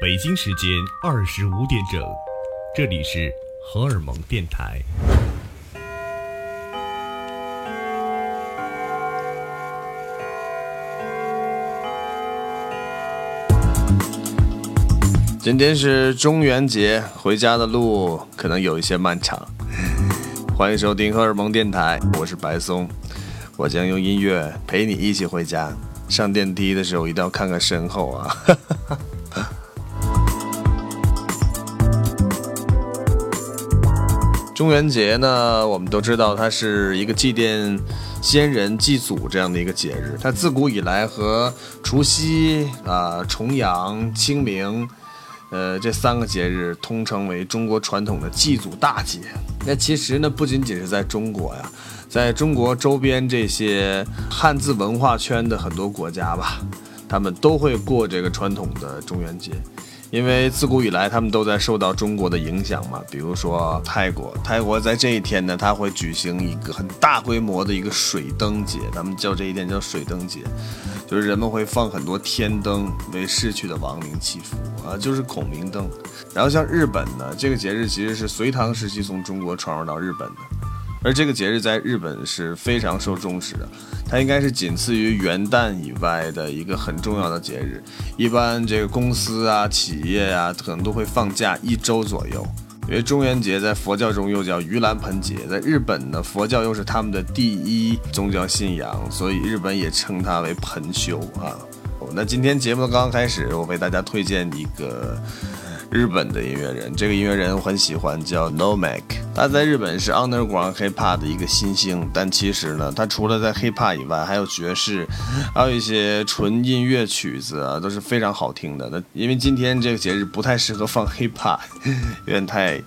北京时间二十五点整，这里是荷尔蒙电台。今天是中元节，回家的路可能有一些漫长。欢迎收听荷尔蒙电台，我是白松，我将用音乐陪你一起回家。上电梯的时候一定要看看身后啊！中元节呢，我们都知道它是一个祭奠先人、祭祖这样的一个节日。它自古以来和除夕啊、重阳、清明。呃，这三个节日通称为中国传统的祭祖大节。那其实呢，不仅仅是在中国呀，在中国周边这些汉字文化圈的很多国家吧，他们都会过这个传统的中元节。因为自古以来，他们都在受到中国的影响嘛。比如说泰国，泰国在这一天呢，他会举行一个很大规模的一个水灯节，他们叫这一天叫水灯节，就是人们会放很多天灯为逝去的亡灵祈福啊，就是孔明灯。然后像日本呢，这个节日其实是隋唐时期从中国传入到日本的。而这个节日在日本是非常受重视的，它应该是仅次于元旦以外的一个很重要的节日。一般这个公司啊、企业啊，可能都会放假一周左右。因为中元节在佛教中又叫盂兰盆节，在日本呢，佛教又是他们的第一宗教信仰，所以日本也称它为盆休啊。那今天节目刚刚开始，我为大家推荐一个。日本的音乐人，这个音乐人我很喜欢，叫 Nomak。他在日本是 Underground Hip Hop 的一个新星，但其实呢，他除了在 Hip Hop 以外，还有爵士，还有一些纯音乐曲子啊，都是非常好听的。那因为今天这个节日不太适合放 Hip Hop，有点太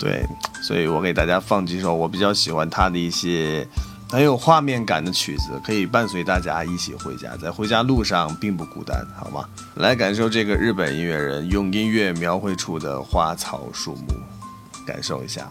对，所以我给大家放几首我比较喜欢他的一些。很有画面感的曲子，可以伴随大家一起回家，在回家路上并不孤单，好吗？来感受这个日本音乐人用音乐描绘出的花草树木，感受一下。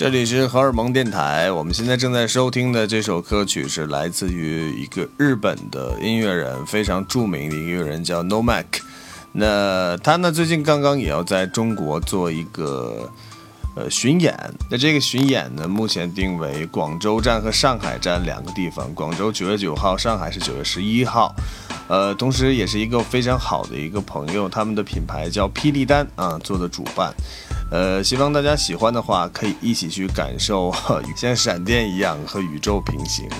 这里是荷尔蒙电台，我们现在正在收听的这首歌曲是来自于一个日本的音乐人，非常著名的音乐人叫 No Mac。那他呢最近刚刚也要在中国做一个呃巡演，那这个巡演呢目前定为广州站和上海站两个地方，广州九月九号，上海是九月十一号。呃，同时也是一个非常好的一个朋友，他们的品牌叫霹雳丹啊做的主办。呃，希望大家喜欢的话，可以一起去感受像闪电一样和宇宙平行。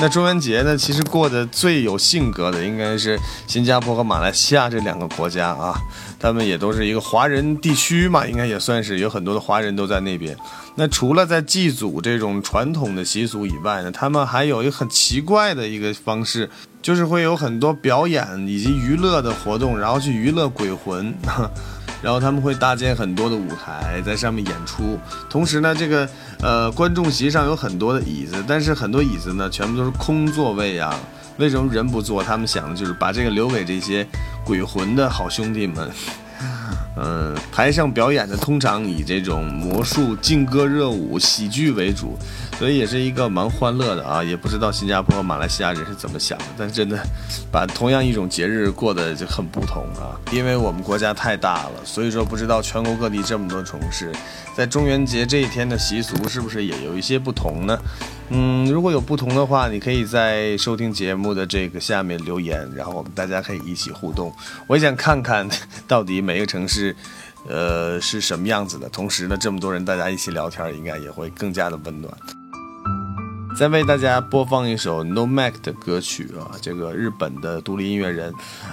那中元节呢，其实过得最有性格的应该是新加坡和马来西亚这两个国家啊，他们也都是一个华人地区嘛，应该也算是有很多的华人都在那边。那除了在祭祖这种传统的习俗以外呢，他们还有一个很奇怪的一个方式。就是会有很多表演以及娱乐的活动，然后去娱乐鬼魂，然后他们会搭建很多的舞台在上面演出。同时呢，这个呃观众席上有很多的椅子，但是很多椅子呢全部都是空座位啊。为什么人不做？他们想的就是把这个留给这些鬼魂的好兄弟们。嗯，台上表演的通常以这种魔术、劲歌热舞、喜剧为主。所以也是一个蛮欢乐的啊，也不知道新加坡、马来西亚人是怎么想的，但真的把同样一种节日过得就很不同啊。因为我们国家太大了，所以说不知道全国各地这么多城市，在中元节这一天的习俗是不是也有一些不同呢？嗯，如果有不同的话，你可以在收听节目的这个下面留言，然后我们大家可以一起互动。我也想看看到底每个城市，呃是什么样子的。同时呢，这么多人大家一起聊天，应该也会更加的温暖。再为大家播放一首 No Mac 的歌曲啊，这个日本的独立音乐人，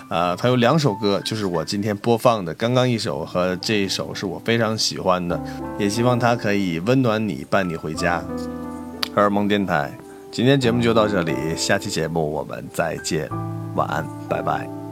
啊，他有两首歌，就是我今天播放的，刚刚一首和这一首是我非常喜欢的，也希望它可以温暖你，伴你回家。荷尔蒙电台，今天节目就到这里，下期节目我们再见，晚安，拜拜。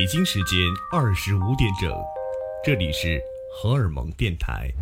北京时间二十五点整，这里是荷尔蒙电台。